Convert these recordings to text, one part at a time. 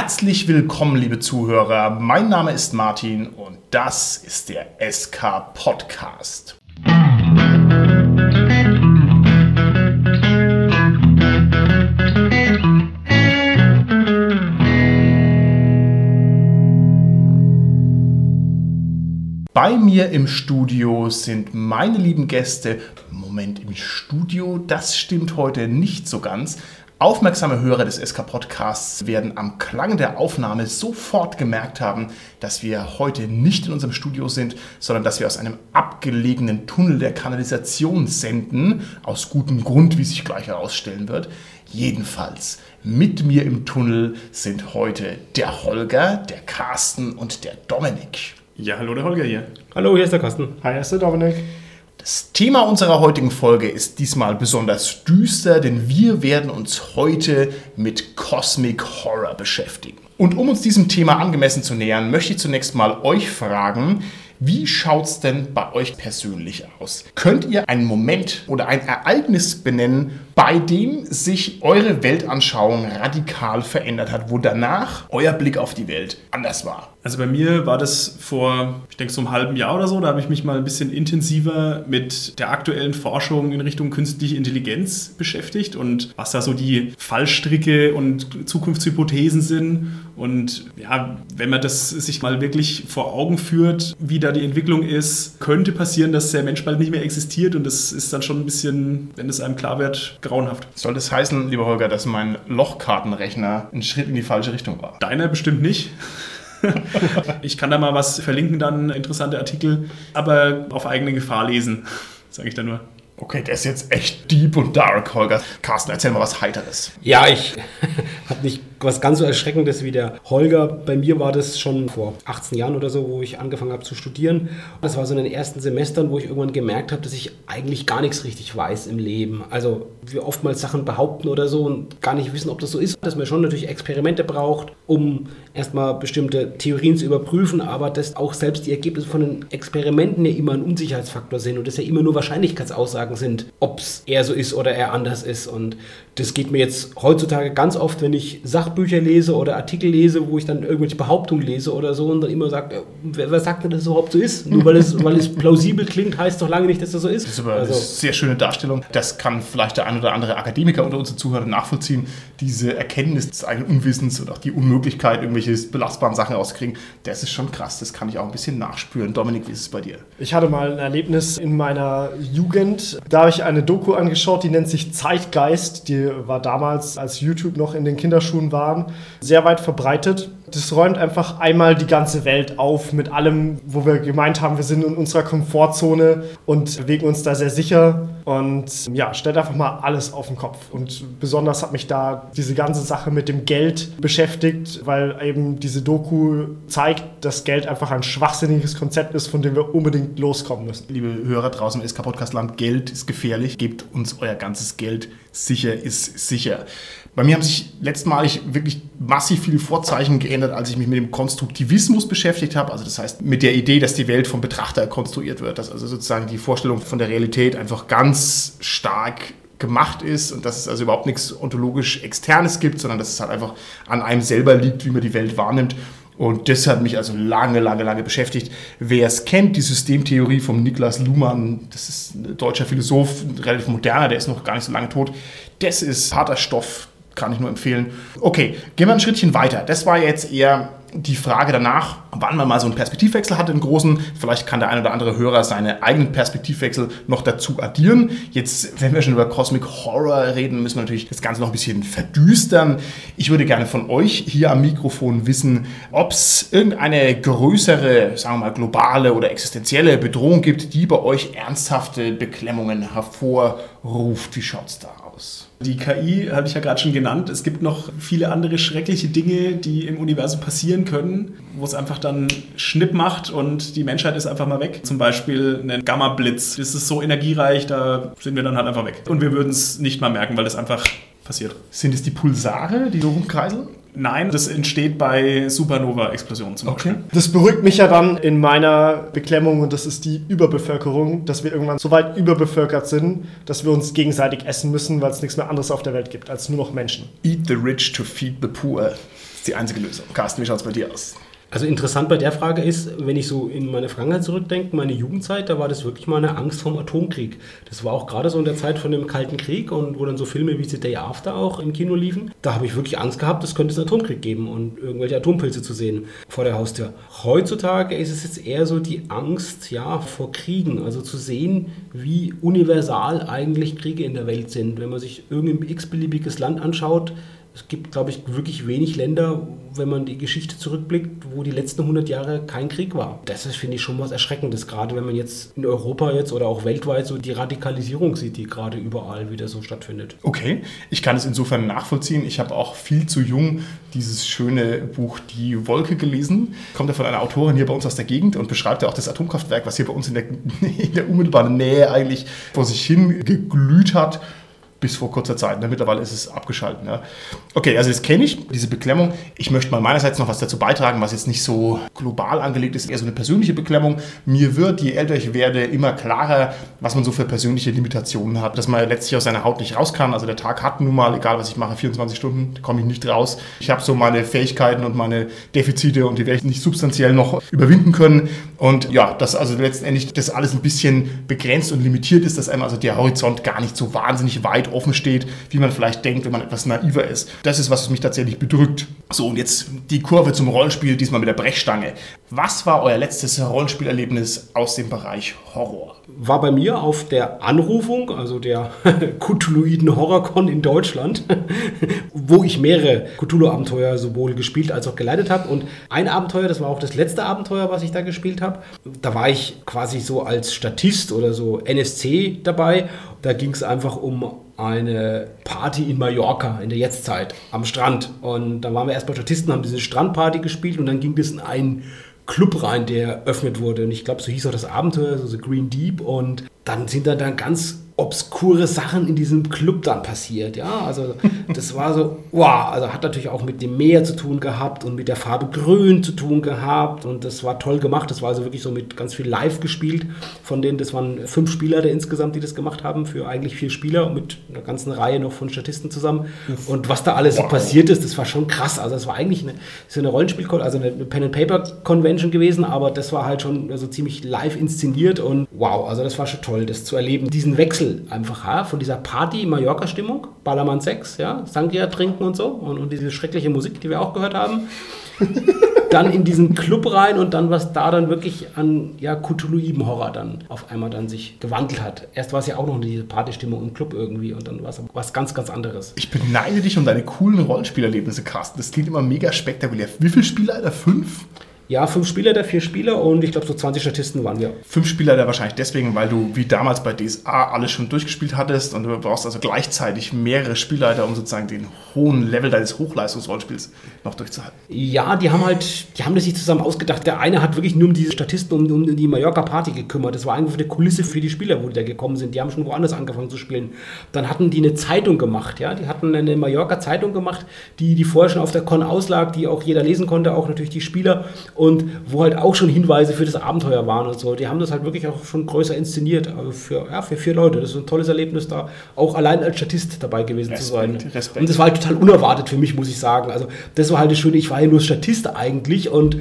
Herzlich willkommen, liebe Zuhörer. Mein Name ist Martin und das ist der SK Podcast. Bei mir im Studio sind meine lieben Gäste. Moment, im Studio, das stimmt heute nicht so ganz. Aufmerksame Hörer des SK Podcasts werden am Klang der Aufnahme sofort gemerkt haben, dass wir heute nicht in unserem Studio sind, sondern dass wir aus einem abgelegenen Tunnel der Kanalisation senden. Aus gutem Grund, wie sich gleich herausstellen wird. Jedenfalls, mit mir im Tunnel sind heute der Holger, der Carsten und der Dominik. Ja, hallo, der Holger hier. Hallo, hier ist der Carsten. Hi, hier ist der Dominik. Das Thema unserer heutigen Folge ist diesmal besonders düster, denn wir werden uns heute mit Cosmic Horror beschäftigen. Und um uns diesem Thema angemessen zu nähern, möchte ich zunächst mal euch fragen, wie schaut's denn bei euch persönlich aus? Könnt ihr einen Moment oder ein Ereignis benennen, bei dem sich eure Weltanschauung radikal verändert hat, wo danach euer Blick auf die Welt anders war? Also bei mir war das vor, ich denke, so einem halben Jahr oder so. Da habe ich mich mal ein bisschen intensiver mit der aktuellen Forschung in Richtung künstliche Intelligenz beschäftigt und was da so die Fallstricke und Zukunftshypothesen sind. Und ja, wenn man das sich mal wirklich vor Augen führt, wie da die Entwicklung ist, könnte passieren, dass der Mensch bald nicht mehr existiert. Und das ist dann schon ein bisschen, wenn es einem klar wird, grauenhaft. Soll das heißen, lieber Holger, dass mein Lochkartenrechner ein Schritt in die falsche Richtung war? Deiner bestimmt nicht. ich kann da mal was verlinken, dann interessante Artikel, aber auf eigene Gefahr lesen, sage ich da nur. Okay, der ist jetzt echt deep und dark, Holger. Carsten, erzähl mal was Heiteres. Ja, ich habe nicht was ganz so Erschreckendes wie der Holger. Bei mir war das schon vor 18 Jahren oder so, wo ich angefangen habe zu studieren. Das war so in den ersten Semestern, wo ich irgendwann gemerkt habe, dass ich eigentlich gar nichts richtig weiß im Leben. Also wir oftmals Sachen behaupten oder so und gar nicht wissen, ob das so ist. Dass man schon natürlich Experimente braucht, um erstmal bestimmte Theorien zu überprüfen, aber dass auch selbst die Ergebnisse von den Experimenten ja immer ein Unsicherheitsfaktor sind und das ja immer nur Wahrscheinlichkeitsaussagen sind, ob es eher so ist oder er anders ist. Und das geht mir jetzt heutzutage ganz oft, wenn ich Sachbücher lese oder Artikel lese, wo ich dann irgendwelche Behauptungen lese oder so und dann immer sage, wer, wer sagt denn, dass es überhaupt so ist? Nur weil es, weil es plausibel klingt, heißt doch lange nicht, dass das so ist. Das ist aber also, eine sehr schöne Darstellung. Das kann vielleicht der ein oder andere Akademiker unter unseren Zuhörern nachvollziehen. Diese Erkenntnis des eigenen Unwissens und auch die Unmöglichkeit, irgendwelche belastbaren Sachen rauszukriegen, das ist schon krass. Das kann ich auch ein bisschen nachspüren. Dominik, wie ist es bei dir? Ich hatte mal ein Erlebnis in meiner Jugend. Da habe ich eine Doku angeschaut, die nennt sich Zeitgeist. Die war damals, als YouTube noch in den Kinderschuhen waren, sehr weit verbreitet. Das räumt einfach einmal die ganze Welt auf mit allem, wo wir gemeint haben, wir sind in unserer Komfortzone und bewegen uns da sehr sicher. Und ja, stellt einfach mal alles auf den Kopf. Und besonders hat mich da diese ganze Sache mit dem Geld beschäftigt, weil eben diese Doku zeigt, dass Geld einfach ein schwachsinniges Konzept ist, von dem wir unbedingt loskommen müssen. Liebe Hörer draußen im SK Podcast Land, Geld ist gefährlich. Gebt uns euer ganzes Geld. Sicher ist sicher. Bei mir haben sich letztmalig wirklich massiv viele Vorzeichen geändert, als ich mich mit dem Konstruktivismus beschäftigt habe. Also das heißt mit der Idee, dass die Welt vom Betrachter konstruiert wird. Dass also sozusagen die Vorstellung von der Realität einfach ganz stark gemacht ist und dass es also überhaupt nichts ontologisch Externes gibt, sondern dass es halt einfach an einem selber liegt, wie man die Welt wahrnimmt. Und das hat mich also lange, lange, lange beschäftigt. Wer es kennt, die Systemtheorie von Niklas Luhmann, das ist ein deutscher Philosoph, relativ moderner, der ist noch gar nicht so lange tot. Das ist harter Stoff, kann ich nur empfehlen. Okay, gehen wir ein Schrittchen weiter. Das war jetzt eher die Frage danach, wann man mal so einen Perspektivwechsel hatte, einen großen. Vielleicht kann der ein oder andere Hörer seine eigenen Perspektivwechsel noch dazu addieren. Jetzt, wenn wir schon über Cosmic Horror reden, müssen wir natürlich das Ganze noch ein bisschen verdüstern. Ich würde gerne von euch hier am Mikrofon wissen, ob es irgendeine größere, sagen wir mal, globale oder existenzielle Bedrohung gibt, die bei euch ernsthafte Beklemmungen hervorruft. Wie schaut es da aus? Die KI habe ich ja gerade schon genannt. Es gibt noch viele andere schreckliche Dinge, die im Universum passieren können, wo es einfach dann Schnipp macht und die Menschheit ist einfach mal weg. Zum Beispiel ein Gamma-Blitz. Das ist so energiereich, da sind wir dann halt einfach weg. Und wir würden es nicht mal merken, weil es einfach passiert. Sind es die Pulsare, die so rumkreiseln? Nein, das entsteht bei Supernova-Explosionen zum Beispiel. Okay. Das beruhigt mich ja dann in meiner Beklemmung und das ist die Überbevölkerung, dass wir irgendwann so weit überbevölkert sind, dass wir uns gegenseitig essen müssen, weil es nichts mehr anderes auf der Welt gibt als nur noch Menschen. Eat the rich to feed the poor. Das ist die einzige Lösung. Carsten, wie schaut es bei dir aus? Also interessant bei der Frage ist, wenn ich so in meine Vergangenheit zurückdenke, meine Jugendzeit, da war das wirklich mal eine Angst vom Atomkrieg. Das war auch gerade so in der Zeit von dem Kalten Krieg und wo dann so Filme wie The Day After auch im Kino liefen. Da habe ich wirklich Angst gehabt, es könnte einen Atomkrieg geben und irgendwelche Atompilze zu sehen vor der Haustür. Heutzutage ist es jetzt eher so die Angst ja, vor Kriegen, also zu sehen, wie universal eigentlich Kriege in der Welt sind. Wenn man sich irgendein x-beliebiges Land anschaut, es gibt, glaube ich, wirklich wenig Länder, wenn man die Geschichte zurückblickt, wo die letzten 100 Jahre kein Krieg war. Das ist, finde ich, schon was Erschreckendes, gerade wenn man jetzt in Europa jetzt oder auch weltweit so die Radikalisierung sieht, die gerade überall wieder so stattfindet. Okay, ich kann es insofern nachvollziehen. Ich habe auch viel zu jung dieses schöne Buch Die Wolke gelesen. Kommt ja von einer Autorin hier bei uns aus der Gegend und beschreibt ja auch das Atomkraftwerk, was hier bei uns in der, in der unmittelbaren Nähe eigentlich vor sich hin geglüht hat bis vor kurzer Zeit. Ne? Mittlerweile ist es abgeschaltet. Ne? Okay, also das kenne ich, diese Beklemmung. Ich möchte mal meinerseits noch was dazu beitragen, was jetzt nicht so global angelegt ist, eher so eine persönliche Beklemmung. Mir wird, je älter ich werde, immer klarer, was man so für persönliche Limitationen hat. Dass man letztlich aus seiner Haut nicht raus kann. Also der Tag hat nun mal, egal was ich mache, 24 Stunden, komme ich nicht raus. Ich habe so meine Fähigkeiten und meine Defizite und die werde ich nicht substanziell noch überwinden können. Und ja, dass also letztendlich das alles ein bisschen begrenzt und limitiert ist, dass einem also der Horizont gar nicht so wahnsinnig weit offen steht, wie man vielleicht denkt, wenn man etwas naiver ist. Das ist, was mich tatsächlich bedrückt. So, und jetzt die Kurve zum Rollenspiel, diesmal mit der Brechstange. Was war euer letztes Rollenspielerlebnis aus dem Bereich Horror? War bei mir auf der Anrufung, also der Cthulhuiden Horrorcon in Deutschland, wo ich mehrere Cthulhu-Abenteuer sowohl gespielt als auch geleitet habe. Und ein Abenteuer, das war auch das letzte Abenteuer, was ich da gespielt habe. Da war ich quasi so als Statist oder so NSC dabei. Da ging es einfach um eine Party in Mallorca in der Jetztzeit am Strand. Und da waren wir erstmal Statisten, haben diese Strandparty gespielt und dann ging es in einen Club rein, der eröffnet wurde. Und ich glaube, so hieß auch das Abenteuer, so The Green Deep. Und dann sind da dann ganz obskure Sachen in diesem Club dann passiert. Ja, also das war so, wow, also hat natürlich auch mit dem Meer zu tun gehabt und mit der Farbe Grün zu tun gehabt und das war toll gemacht. Das war also wirklich so mit ganz viel live gespielt. Von denen, das waren fünf Spieler der insgesamt, die das gemacht haben, für eigentlich vier Spieler mit einer ganzen Reihe noch von Statisten zusammen. Und was da alles wow. so passiert ist, das war schon krass. Also es war eigentlich eine, so eine Rollenspiel, also eine Pen-and-Paper-Convention gewesen, aber das war halt schon also ziemlich live inszeniert und wow, also das war schon toll, das zu erleben, diesen Wechsel einfach ja, von dieser Party-Mallorca-Stimmung, Ballermann 6, ja, Sangria trinken und so und, und diese schreckliche Musik, die wir auch gehört haben. dann in diesen Club rein und dann, was da dann wirklich an ja, Cthulhu-Horror dann auf einmal dann sich gewandelt hat. Erst war es ja auch noch diese Partystimmung im Club irgendwie und dann war es was ganz, ganz anderes. Ich beneide dich um deine coolen Rollenspielerlebnisse, Carsten. Das klingt immer mega spektakulär. Wie viele Spieler? Fünf? Ja, fünf Spieler da, vier Spieler und ich glaube so 20 Statisten waren wir. Fünf Spieler da wahrscheinlich deswegen, weil du wie damals bei DSA alles schon durchgespielt hattest und du brauchst also gleichzeitig mehrere Spielleiter, um sozusagen den hohen Level deines Hochleistungsrollenspiels noch durchzuhalten. Ja, die haben halt, die haben das sich zusammen ausgedacht. Der eine hat wirklich nur um diese Statisten, um, um die Mallorca-Party gekümmert. Das war einfach eine Kulisse für die Spieler, wo die da gekommen sind. Die haben schon woanders angefangen zu spielen. Dann hatten die eine Zeitung gemacht, ja. Die hatten eine Mallorca-Zeitung gemacht, die, die vorher schon auf der Con auslag, die auch jeder lesen konnte, auch natürlich die Spieler. Und wo halt auch schon Hinweise für das Abenteuer waren und so. Die haben das halt wirklich auch schon größer inszeniert. Also für, ja, für vier Leute. Das ist ein tolles Erlebnis, da auch allein als Statist dabei gewesen Respekt, zu sein. Respekt. Und das war halt total unerwartet für mich, muss ich sagen. Also das war halt das Schöne. Ich war ja nur Statist eigentlich und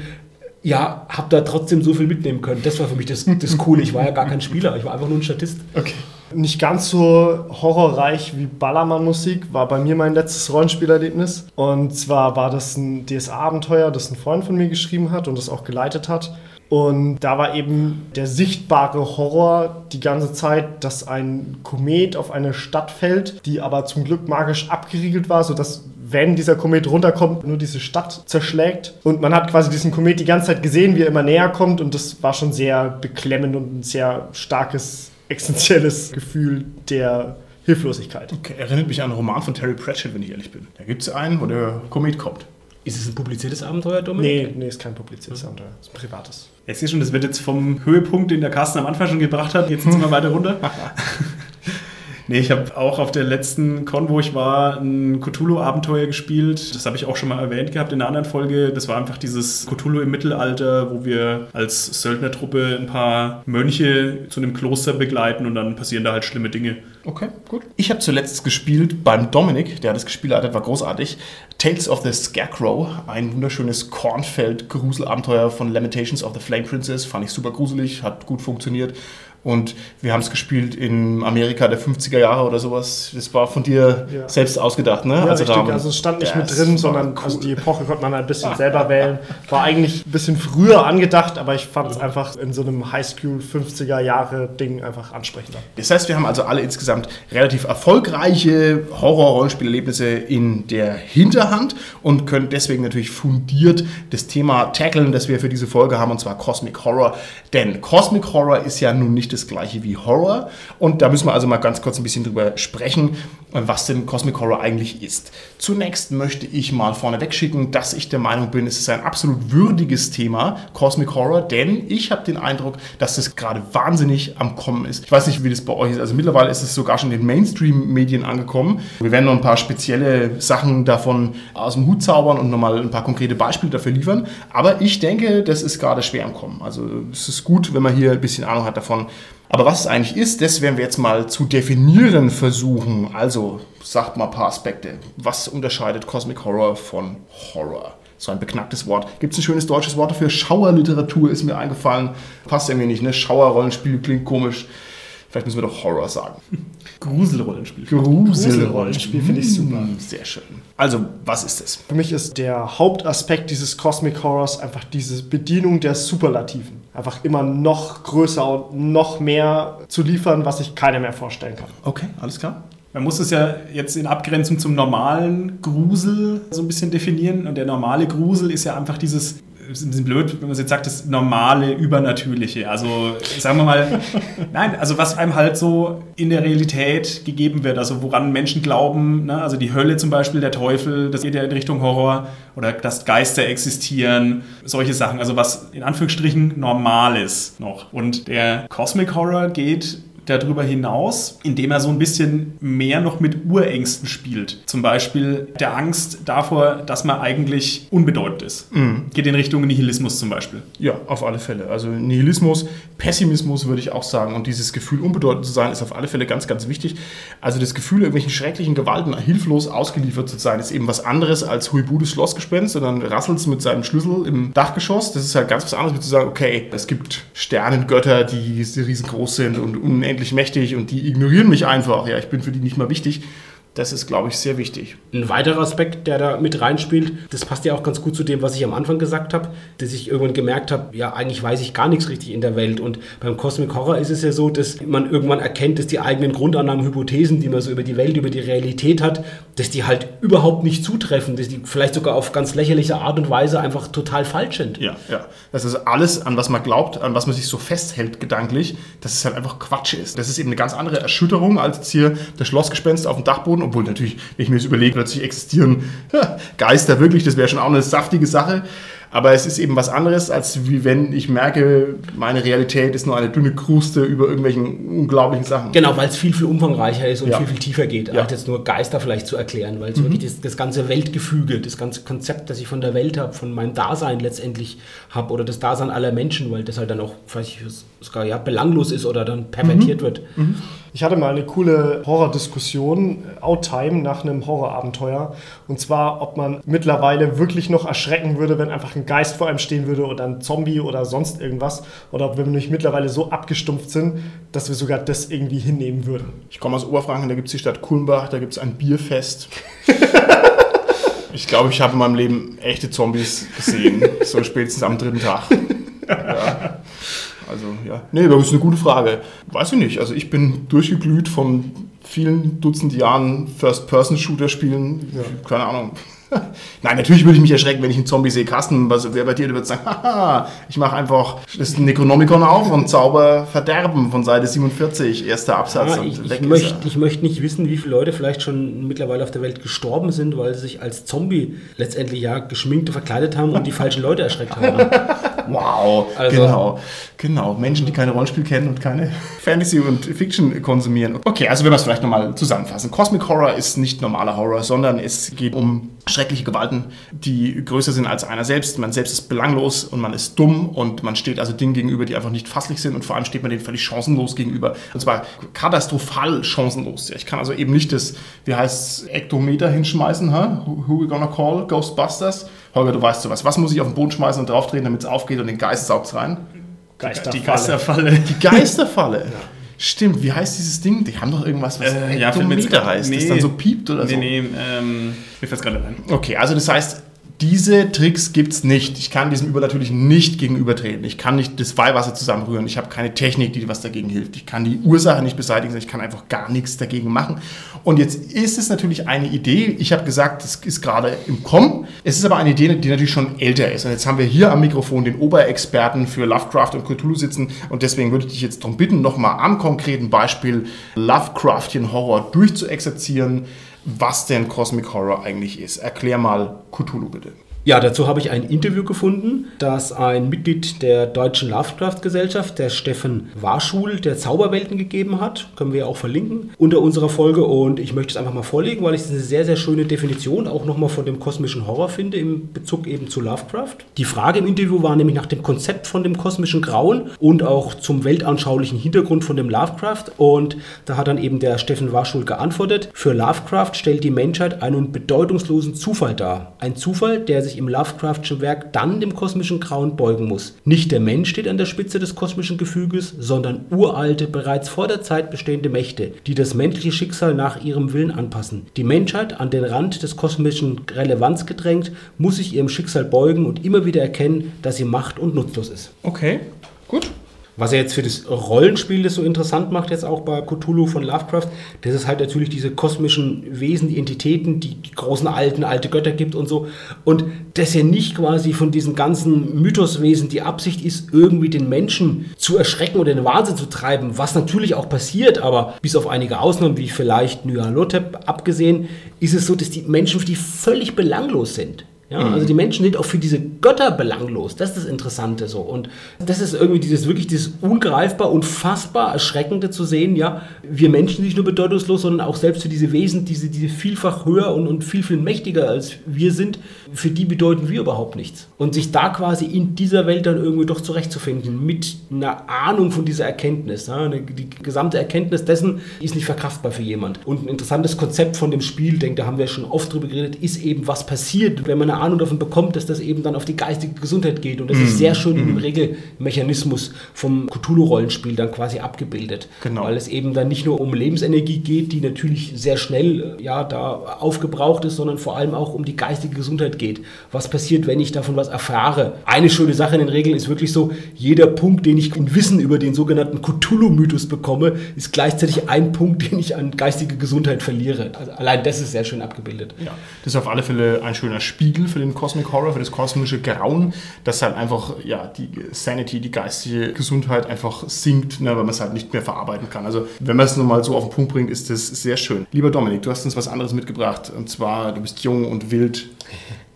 ja, habe da trotzdem so viel mitnehmen können. Das war für mich das, das Coole. Ich war ja gar kein Spieler, ich war einfach nur ein Statist. Okay. Nicht ganz so horrorreich wie Ballermann-Musik war bei mir mein letztes Rollenspielerlebnis. Und zwar war das ein DSA-Abenteuer, das ein Freund von mir geschrieben hat und das auch geleitet hat. Und da war eben der sichtbare Horror die ganze Zeit, dass ein Komet auf eine Stadt fällt, die aber zum Glück magisch abgeriegelt war, sodass wenn dieser Komet runterkommt, nur diese Stadt zerschlägt. Und man hat quasi diesen Komet die ganze Zeit gesehen, wie er immer näher kommt. Und das war schon sehr beklemmend und ein sehr starkes, existenzielles Gefühl der Hilflosigkeit. Okay, erinnert mich an einen Roman von Terry Pratchett, wenn ich ehrlich bin. Da gibt es einen, wo der Komet kommt. Ist es ein publiziertes Abenteuer, Dominik? Nee, nee, ist kein publiziertes mhm. Abenteuer. Es ist ein privates. Ich sehe schon, das wird jetzt vom Höhepunkt, den der Carsten am Anfang schon gebracht hat, jetzt sind wir weiter runter. Nee, ich habe auch auf der letzten Con, wo ich war, ein Cthulhu-Abenteuer gespielt. Das habe ich auch schon mal erwähnt gehabt in einer anderen Folge. Das war einfach dieses Cthulhu im Mittelalter, wo wir als Söldnertruppe ein paar Mönche zu einem Kloster begleiten und dann passieren da halt schlimme Dinge. Okay, gut. Ich habe zuletzt gespielt beim Dominik, der das gespielt hat, war großartig. Tales of the Scarecrow, ein wunderschönes Kornfeld-Gruselabenteuer von Lamentations of the Flame Princess. Fand ich super gruselig, hat gut funktioniert. Und wir haben es gespielt in Amerika der 50er Jahre oder sowas. Das war von dir Ja. selbst ausgedacht, ne? Ja, also, also es stand nicht mit drin, sondern cool. also die Epoche konnte man ein bisschen selber wählen. War eigentlich ein bisschen früher angedacht, aber ich fand es einfach in so einem Highschool 50er Jahre Ding einfach ansprechender. Das heißt, wir haben also alle insgesamt relativ erfolgreiche Horror-Rollenspielerlebnisse in der Hinterhand und können deswegen natürlich fundiert das Thema tackeln, das wir für diese Folge haben, und zwar Cosmic Horror. Denn Cosmic Horror ist ja nun nicht das gleiche wie Horror. Und da müssen wir also mal ganz kurz ein bisschen drüber sprechen, was denn Cosmic Horror eigentlich ist. Zunächst möchte ich mal vorneweg schicken, dass ich der Meinung bin, es ist ein absolut würdiges Thema, Cosmic Horror, denn ich habe den Eindruck, dass das gerade wahnsinnig am Kommen ist. Ich weiß nicht, wie das bei euch ist. Also mittlerweile ist es sogar schon in den Mainstream-Medien angekommen. Wir werden noch ein paar spezielle Sachen davon aus dem Hut zaubern und nochmal ein paar konkrete Beispiele dafür liefern. Aber ich denke, das ist gerade schwer am Kommen. Also es ist gut, wenn man hier ein bisschen Ahnung hat davon. Aber was es eigentlich ist, das werden wir jetzt mal zu definieren versuchen. Also sagt mal ein paar Aspekte. Was unterscheidet Cosmic Horror von Horror? So ein beknacktes Wort. Gibt es ein schönes deutsches Wort dafür? Schauerliteratur ist mir eingefallen. Passt irgendwie nicht, ne? Schauerrollenspiel klingt komisch. Vielleicht müssen wir doch Horror sagen. Gruselrollenspiel. Gruselrollenspiel finde ich super. Hm, Sehr schön. Also, was ist es? Für mich ist der Hauptaspekt dieses Cosmic Horrors einfach diese Bedienung der Superlativen. Einfach immer noch größer und noch mehr zu liefern, was sich keiner mehr vorstellen kann. Okay, alles klar. Man muss es ja jetzt in Abgrenzung zum normalen Grusel so ein bisschen definieren. Und der normale Grusel ist ja einfach dieses, ist ein bisschen blöd, wenn man es jetzt sagt, das normale, übernatürliche. Also sagen wir mal, nein, also was einem halt so in der Realität gegeben wird, also woran Menschen glauben, ne? also die Hölle zum Beispiel, der Teufel, das geht ja in Richtung Horror oder dass Geister existieren, solche Sachen. Also was in Anführungsstrichen normal ist noch. Und der Cosmic Horror geht darüber hinaus, indem er so ein bisschen mehr noch mit Urängsten spielt. Zum Beispiel der Angst davor, dass man eigentlich unbedeutend ist. Geht in Richtung Nihilismus zum Beispiel. Ja, auf alle Fälle. Also Nihilismus, Pessimismus würde ich auch sagen. Und dieses Gefühl, unbedeutend zu sein, ist auf alle Fälle ganz, ganz wichtig. Also das Gefühl, irgendwelchen schrecklichen Gewalten hilflos ausgeliefert zu sein, ist eben was anderes als Huibudes Schlossgespenst, sondern Rassels mit seinem Schlüssel im Dachgeschoss. Das ist halt ganz was anderes, wie zu sagen, okay, es gibt Sternengötter, die riesengroß sind und unendlich mächtig und die ignorieren mich einfach. Ja, ich bin für die nicht mal wichtig. Das ist, glaube ich, sehr wichtig. Ein weiterer Aspekt, der da mit reinspielt, das passt ja auch ganz gut zu dem, was ich am Anfang gesagt habe, dass ich irgendwann gemerkt habe, ja, eigentlich weiß ich gar nichts richtig in der Welt. Und beim Cosmic Horror ist es ja so, dass man irgendwann erkennt, dass die eigenen Grundannahmen, Hypothesen, die man so über die Welt, über die Realität hat, dass die halt überhaupt nicht zutreffen, dass die vielleicht sogar auf ganz lächerliche Art und Weise einfach total falsch sind. Ja, ja. Das ist alles, an was man glaubt, an was man sich so festhält gedanklich, dass es halt einfach Quatsch ist. Das ist eben eine ganz andere Erschütterung als jetzt hier das Schlossgespenst auf dem Dachboden, obwohl natürlich, wenn ich mir das überlege, plötzlich existieren Geister wirklich, das wäre schon auch eine saftige Sache. Aber es ist eben was anderes, als wie wenn ich merke, meine Realität ist nur eine dünne Kruste über irgendwelchen unglaublichen Sachen. Genau, weil es viel, viel umfangreicher ist und Ja. viel, viel tiefer geht, Ja. Mhm. als jetzt nur Geister vielleicht zu erklären, weil es wirklich das, das ganze Weltgefüge, das ganze Konzept, das ich von der Welt habe, von meinem Dasein letztendlich habe oder das Dasein aller Menschen, weil das halt dann auch vielleicht sogar ja, belanglos ist oder dann Mhm. pervertiert wird. Ich hatte mal eine coole Horrordiskussion, äh, Outtime, nach einem Horrorabenteuer. Und zwar, ob man mittlerweile wirklich noch erschrecken würde, wenn einfach ein Geist vor einem stehen würde oder ein Zombie oder sonst irgendwas. Oder ob wir nicht mittlerweile so abgestumpft sind, dass wir sogar das irgendwie hinnehmen würden. Ich komme aus Oberfranken, da gibt es die Stadt Kulmbach, da gibt es ein Bierfest. ich glaube, ich habe in meinem Leben echte Zombies gesehen, so spätestens am dritten Tag. Ja. Also, ja. Nee, aber das ist eine gute Frage. Weiß ich nicht. Also, ich bin durchgeglüht von vielen Dutzend Jahren First-Person-Shooter spielen. Keine Ahnung. Nein, natürlich würde ich mich erschrecken, wenn ich einen Zombie sehe. Carsten, was, wer bei dir der wird sagen, haha, ich mache einfach das Necronomicon auf und Zauber Verderben von Seite 47, erster Absatz. Und ich, weg ich, ist möchte, er. ich möchte nicht wissen, wie viele Leute vielleicht schon mittlerweile auf der Welt gestorben sind, weil sie sich als Zombie letztendlich ja geschminkt und verkleidet haben und die falschen Leute erschreckt haben. wow, Also- genau. Genau, Menschen, die keine Rollenspiel kennen und keine Fantasy und Fiction konsumieren. Okay, also wenn wir es vielleicht nochmal zusammenfassen. Cosmic Horror ist nicht normaler Horror, sondern es geht um schreckliche Gewalten, die größer sind als einer selbst. Man selbst ist belanglos und man ist dumm und man steht also Dingen gegenüber, die einfach nicht fasslich sind und vor allem steht man denen völlig chancenlos gegenüber. Und zwar katastrophal chancenlos. Ja, Ich kann also eben nicht das, wie heißt es, Ektometer hinschmeißen, huh? who, who we gonna call? Ghostbusters? Holger, du weißt sowas. Was muss ich auf den Boden schmeißen und draufdrehen, damit es aufgeht und den Geist saugt rein? Die Geisterfalle. Die Geisterfalle. Stimmt, wie heißt dieses Ding? Die haben doch irgendwas, was Äh, ja, grad- heißt, das nee. dann so piept oder Nee, so. nee, ähm, mir fällt gerade ein. Okay, also das heißt, diese Tricks gibt es nicht. Ich kann diesem Übernatürlichen nicht gegenübertreten. Ich kann nicht das Weihwasser zusammenrühren. Ich habe keine Technik, die was dagegen hilft. Ich kann die Ursache nicht beseitigen. Ich kann einfach gar nichts dagegen machen. Und jetzt ist es natürlich eine Idee. Ich habe gesagt, das ist gerade im Kommen. Es ist aber eine Idee, die natürlich schon älter ist. Und jetzt haben wir hier am Mikrofon den Oberexperten für Lovecraft und Cthulhu sitzen. Und deswegen würde ich dich jetzt darum bitten, nochmal am konkreten Beispiel Lovecraftian Horror durchzuexerzieren was denn Cosmic Horror eigentlich ist. Erklär mal Cthulhu bitte. Ja, dazu habe ich ein Interview gefunden, das ein Mitglied der Deutschen Lovecraft-Gesellschaft, der Steffen Warschul, der Zauberwelten gegeben hat. Können wir auch verlinken unter unserer Folge. Und ich möchte es einfach mal vorlegen, weil ich es eine sehr, sehr schöne Definition auch nochmal von dem kosmischen Horror finde, im Bezug eben zu Lovecraft. Die Frage im Interview war nämlich nach dem Konzept von dem kosmischen Grauen und auch zum weltanschaulichen Hintergrund von dem Lovecraft. Und da hat dann eben der Steffen Warschul geantwortet, für Lovecraft stellt die Menschheit einen bedeutungslosen Zufall dar. Ein Zufall, der sich im Lovecraftschen Werk dann dem kosmischen Grauen beugen muss. Nicht der Mensch steht an der Spitze des kosmischen Gefüges, sondern uralte, bereits vor der Zeit bestehende Mächte, die das menschliche Schicksal nach ihrem Willen anpassen. Die Menschheit, an den Rand des kosmischen Relevanz gedrängt, muss sich ihrem Schicksal beugen und immer wieder erkennen, dass sie macht und nutzlos ist. Okay, gut. Was er jetzt für das Rollenspiel das so interessant macht, jetzt auch bei Cthulhu von Lovecraft, dass es halt natürlich diese kosmischen Wesen, die Entitäten, die, die großen alten, alte Götter gibt und so. Und dass er nicht quasi von diesen ganzen Mythoswesen die Absicht ist, irgendwie den Menschen zu erschrecken oder in den Wahnsinn zu treiben, was natürlich auch passiert, aber bis auf einige Ausnahmen, wie vielleicht Nyarlathotep abgesehen, ist es so, dass die Menschen für die völlig belanglos sind. Ja, also die Menschen sind auch für diese Götter belanglos. Das ist das Interessante so. Und das ist irgendwie dieses wirklich dieses ungreifbar, unfassbar Erschreckende zu sehen, ja. Wir Menschen sind nicht nur bedeutungslos, sondern auch selbst für diese Wesen, diese, diese vielfach höher und, und viel, viel mächtiger als wir sind, für die bedeuten wir überhaupt nichts. Und sich da quasi in dieser Welt dann irgendwie doch zurechtzufinden, mit einer Ahnung von dieser Erkenntnis. Ja. Die gesamte Erkenntnis dessen ist nicht verkraftbar für jemand. Und ein interessantes Konzept von dem Spiel, ich denke, da haben wir schon oft drüber geredet, ist eben, was passiert, wenn man eine Ahnung davon bekommt, dass das eben dann auf die geistige Gesundheit geht. Und das ist sehr schön im Regelmechanismus vom Cthulhu-Rollenspiel dann quasi abgebildet. Genau. Weil es eben dann nicht nur um Lebensenergie geht, die natürlich sehr schnell ja, da aufgebraucht ist, sondern vor allem auch um die geistige Gesundheit geht. Was passiert, wenn ich davon was erfahre? Eine schöne Sache in den Regeln ist wirklich so, jeder Punkt, den ich in Wissen über den sogenannten Cthulhu-Mythos bekomme, ist gleichzeitig ein Punkt, den ich an geistige Gesundheit verliere. Also allein das ist sehr schön abgebildet. Ja, das ist auf alle Fälle ein schöner Spiegel für den Cosmic Horror, für das kosmische Grauen, dass halt einfach ja, die Sanity, die geistige Gesundheit einfach sinkt, ne, weil man es halt nicht mehr verarbeiten kann. Also wenn man es nur mal so auf den Punkt bringt, ist das sehr schön. Lieber Dominik, du hast uns was anderes mitgebracht und zwar, du bist jung und wild.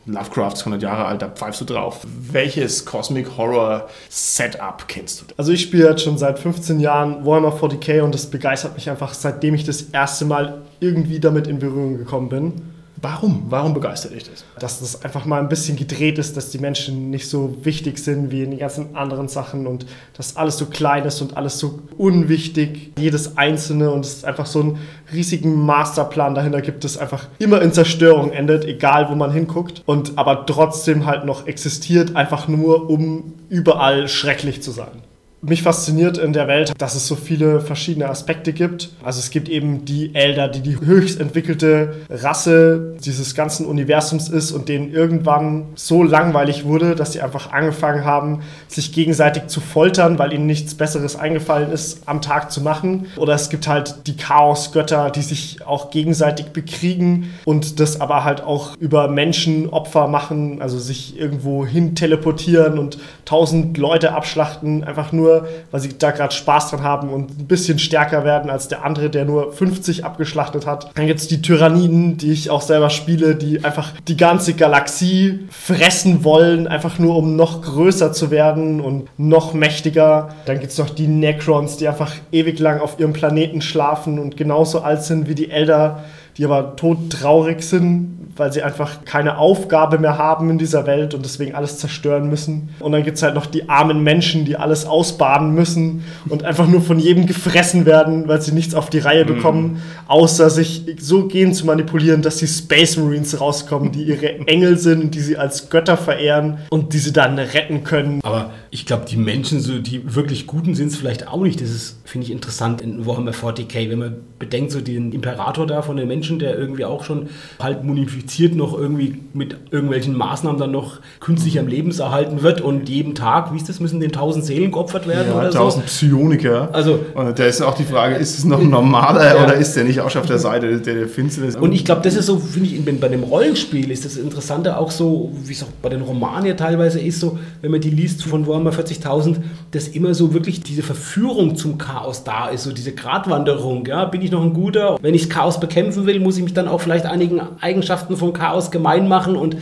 Lovecraft ist 100 Jahre alt, da pfeifst du drauf. Welches Cosmic Horror Setup kennst du? Also ich spiele jetzt schon seit 15 Jahren Warhammer 40k und das begeistert mich einfach, seitdem ich das erste Mal irgendwie damit in Berührung gekommen bin. Warum? Warum begeistert dich das? Dass das einfach mal ein bisschen gedreht ist, dass die Menschen nicht so wichtig sind wie in den ganzen anderen Sachen und dass alles so klein ist und alles so unwichtig, jedes Einzelne und es einfach so einen riesigen Masterplan dahinter gibt, das einfach immer in Zerstörung endet, egal wo man hinguckt und aber trotzdem halt noch existiert, einfach nur um überall schrecklich zu sein. Mich fasziniert in der Welt, dass es so viele verschiedene Aspekte gibt. Also es gibt eben die Elder, die die höchst entwickelte Rasse dieses ganzen Universums ist und denen irgendwann so langweilig wurde, dass sie einfach angefangen haben, sich gegenseitig zu foltern, weil ihnen nichts Besseres eingefallen ist, am Tag zu machen. Oder es gibt halt die Chaosgötter, die sich auch gegenseitig bekriegen und das aber halt auch über Menschen Opfer machen, also sich irgendwo hin teleportieren und tausend Leute abschlachten, einfach nur nur, weil sie da gerade Spaß dran haben und ein bisschen stärker werden als der andere, der nur 50 abgeschlachtet hat. Dann gibt es die Tyranniden, die ich auch selber spiele, die einfach die ganze Galaxie fressen wollen, einfach nur um noch größer zu werden und noch mächtiger. Dann gibt es noch die Necrons, die einfach ewig lang auf ihrem Planeten schlafen und genauso alt sind wie die Elder, die aber todtraurig sind, weil sie einfach keine Aufgabe mehr haben in dieser Welt und deswegen alles zerstören müssen. Und dann gibt es halt noch die armen Menschen, die alles ausbaden müssen und einfach nur von jedem gefressen werden, weil sie nichts auf die Reihe bekommen, mm. außer sich so gehen zu manipulieren, dass die Space Marines rauskommen, die ihre Engel sind und die sie als Götter verehren und die sie dann retten können. Aber ich glaube, die Menschen, so die wirklich Guten sind es vielleicht auch nicht. Das ist, finde ich, interessant in Warhammer 40k, wenn man bedenkt, so den Imperator da von den Menschen, der irgendwie auch schon halt munifiziert infiziert noch irgendwie mit irgendwelchen Maßnahmen dann noch künstlich am Leben erhalten wird und jeden Tag, wie ist das, müssen den 1000 Seelen geopfert werden ja, oder 1000 so? Psioniker. Also, und da ist auch die Frage, ist es noch ein normaler ja. oder ist der nicht auch schon auf der Seite der, der Finsternis? Und ich glaube, das ist so, finde ich, bei dem Rollenspiel ist das Interessante auch so, wie es auch bei den Romanen ja teilweise ist, so, wenn man die liest von Warhammer 40.000, dass immer so wirklich diese Verführung zum Chaos da ist, so diese Gratwanderung, ja, bin ich noch ein guter? Wenn ich das Chaos bekämpfen will, muss ich mich dann auch vielleicht einigen Eigenschaften vom Chaos gemein machen und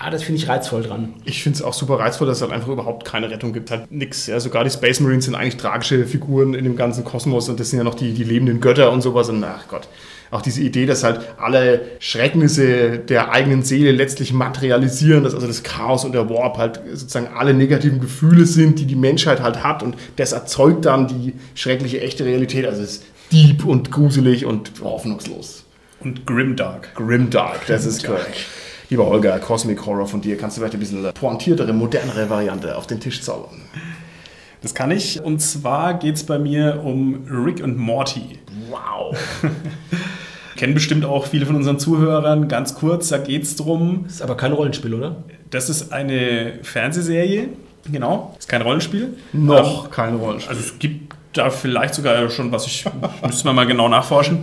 ah, das finde ich reizvoll dran. Ich finde es auch super reizvoll, dass es halt einfach überhaupt keine Rettung gibt. Halt nichts. Ja, sogar die Space Marines sind eigentlich tragische Figuren in dem ganzen Kosmos und das sind ja noch die, die lebenden Götter und sowas. Und ach Gott. Auch diese Idee, dass halt alle Schrecknisse der eigenen Seele letztlich materialisieren, dass also das Chaos und der Warp halt sozusagen alle negativen Gefühle sind, die die Menschheit halt hat und das erzeugt dann die schreckliche echte Realität. Also es ist deep und gruselig und hoffnungslos. Und Grimdark. Grimdark, das ist korrekt. Lieber Holger, Cosmic Horror von dir, kannst du vielleicht ein bisschen pointiertere, modernere Variante auf den Tisch zaubern? Das kann ich. Und zwar geht es bei mir um Rick und Morty. Wow. Kennen bestimmt auch viele von unseren Zuhörern. Ganz kurz, da geht es drum. Ist aber kein Rollenspiel, oder? Das ist eine Fernsehserie. Genau. Ist kein Rollenspiel. Noch ähm, kein Rollenspiel. Also es gibt da vielleicht sogar schon was, ich müsste man mal genau nachforschen.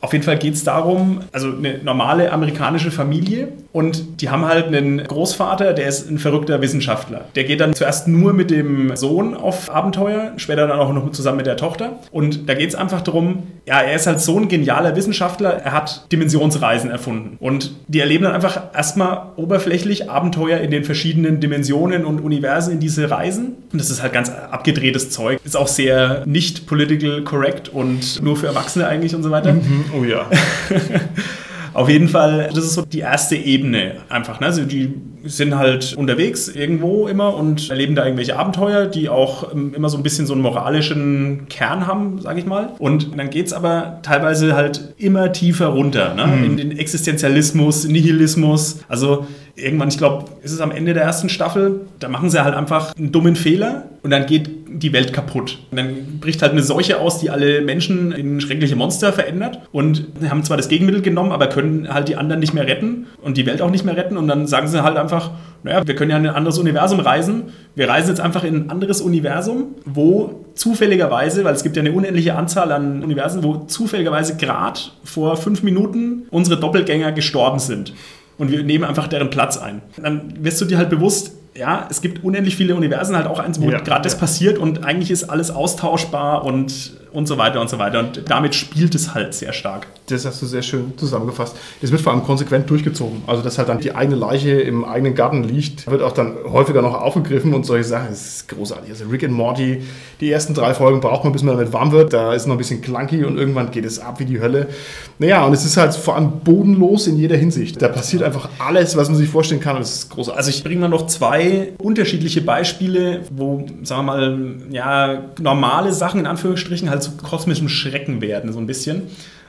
Auf jeden Fall geht es darum, also eine normale amerikanische Familie und die haben halt einen Großvater, der ist ein verrückter Wissenschaftler. Der geht dann zuerst nur mit dem Sohn auf Abenteuer, später dann auch noch zusammen mit der Tochter. Und da geht es einfach darum, ja, er ist halt so ein genialer Wissenschaftler, er hat Dimensionsreisen erfunden. Und die erleben dann einfach erstmal oberflächlich Abenteuer in den verschiedenen Dimensionen und Universen in diese Reisen. Und das ist halt ganz abgedrehtes Zeug. Ist auch sehr nicht political correct und nur für Erwachsene eigentlich und so weiter. Mhm. Oh ja. Auf jeden Fall, das ist so die erste Ebene einfach. Ne? Also die sind halt unterwegs irgendwo immer und erleben da irgendwelche Abenteuer, die auch ähm, immer so ein bisschen so einen moralischen Kern haben, sage ich mal. Und dann geht es aber teilweise halt immer tiefer runter ne? Mhm. in den Existenzialismus, Nihilismus. Also irgendwann, ich glaube, ist es am Ende der ersten Staffel, da machen sie halt einfach einen dummen Fehler und dann geht die Welt kaputt. Und dann bricht halt eine Seuche aus, die alle Menschen in schreckliche Monster verändert und haben zwar das Gegenmittel genommen, aber können halt die anderen nicht mehr retten und die Welt auch nicht mehr retten und dann sagen sie halt einfach, naja, wir können ja in ein anderes Universum reisen. Wir reisen jetzt einfach in ein anderes Universum, wo zufälligerweise, weil es gibt ja eine unendliche Anzahl an Universen, wo zufälligerweise gerade vor fünf Minuten unsere Doppelgänger gestorben sind und wir nehmen einfach deren Platz ein. Dann wirst du dir halt bewusst, ja, es gibt unendlich viele Universen, halt auch eins, wo ja, gerade ja. das passiert und eigentlich ist alles austauschbar und und so weiter und so weiter. Und damit spielt es halt sehr stark. Das hast du sehr schön zusammengefasst. Es wird vor allem konsequent durchgezogen. Also, dass halt dann die eigene Leiche im eigenen Garten liegt, wird auch dann häufiger noch aufgegriffen und solche Sachen. Das ist großartig. Also, Rick and Morty, die ersten drei Folgen braucht man, bis man damit warm wird. Da ist noch ein bisschen clunky und irgendwann geht es ab wie die Hölle. Naja, und es ist halt vor allem bodenlos in jeder Hinsicht. Da passiert einfach alles, was man sich vorstellen kann. das ist großartig. Also, ich bringe mal noch zwei unterschiedliche Beispiele, wo, sagen wir mal, ja, normale Sachen in Anführungsstrichen halt halt zu kosmischem Schrecken werden, so ein bisschen.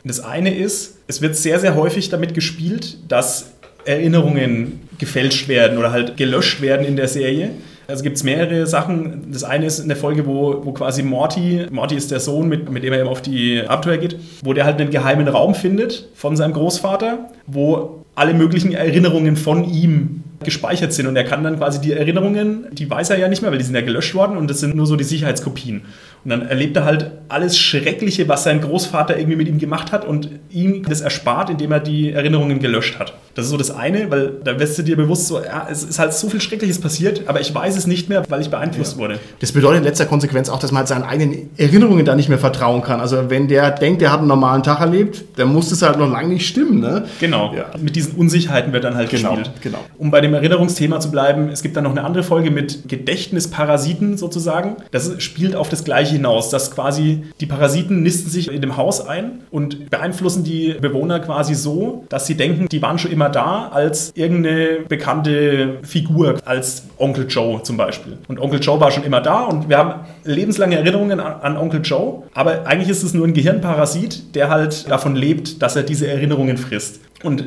Das eine ist, es wird sehr, sehr häufig damit gespielt, dass Erinnerungen gefälscht werden oder halt gelöscht werden in der Serie. Also gibt es mehrere Sachen. Das eine ist eine Folge, wo, wo quasi Morty, Morty ist der Sohn, mit, mit dem er eben auf die Abenteuer geht, wo der halt einen geheimen Raum findet von seinem Großvater, wo alle möglichen Erinnerungen von ihm gespeichert sind. Und er kann dann quasi die Erinnerungen, die weiß er ja nicht mehr, weil die sind ja gelöscht worden und das sind nur so die Sicherheitskopien. Und dann erlebt er halt alles Schreckliche, was sein Großvater irgendwie mit ihm gemacht hat und ihm das erspart, indem er die Erinnerungen gelöscht hat. Das ist so das eine, weil da wirst du dir bewusst so, ja, es ist halt so viel Schreckliches passiert, aber ich weiß es nicht mehr, weil ich beeinflusst wurde. Das bedeutet in letzter Konsequenz auch, dass man halt seinen eigenen Erinnerungen da nicht mehr vertrauen kann. Also wenn der denkt, der hat einen normalen Tag erlebt, dann muss das halt noch lange nicht stimmen. Ne? Genau. Ja. Mit diesen Unsicherheiten wird dann halt Genau, gespielt. genau. Um bei dem Erinnerungsthema zu bleiben, es gibt dann noch eine andere Folge mit Gedächtnisparasiten sozusagen. Das spielt auf das Gleiche hinaus, dass quasi die Parasiten nisten sich in dem Haus ein und beeinflussen die Bewohner quasi so, dass sie denken, die waren schon immer da als irgendeine bekannte Figur, als Onkel Joe zum Beispiel. Und Onkel Joe war schon immer da und wir haben lebenslange Erinnerungen an, Onkel Joe, aber eigentlich ist es nur ein Gehirnparasit, der halt davon lebt, dass er diese Erinnerungen frisst. Und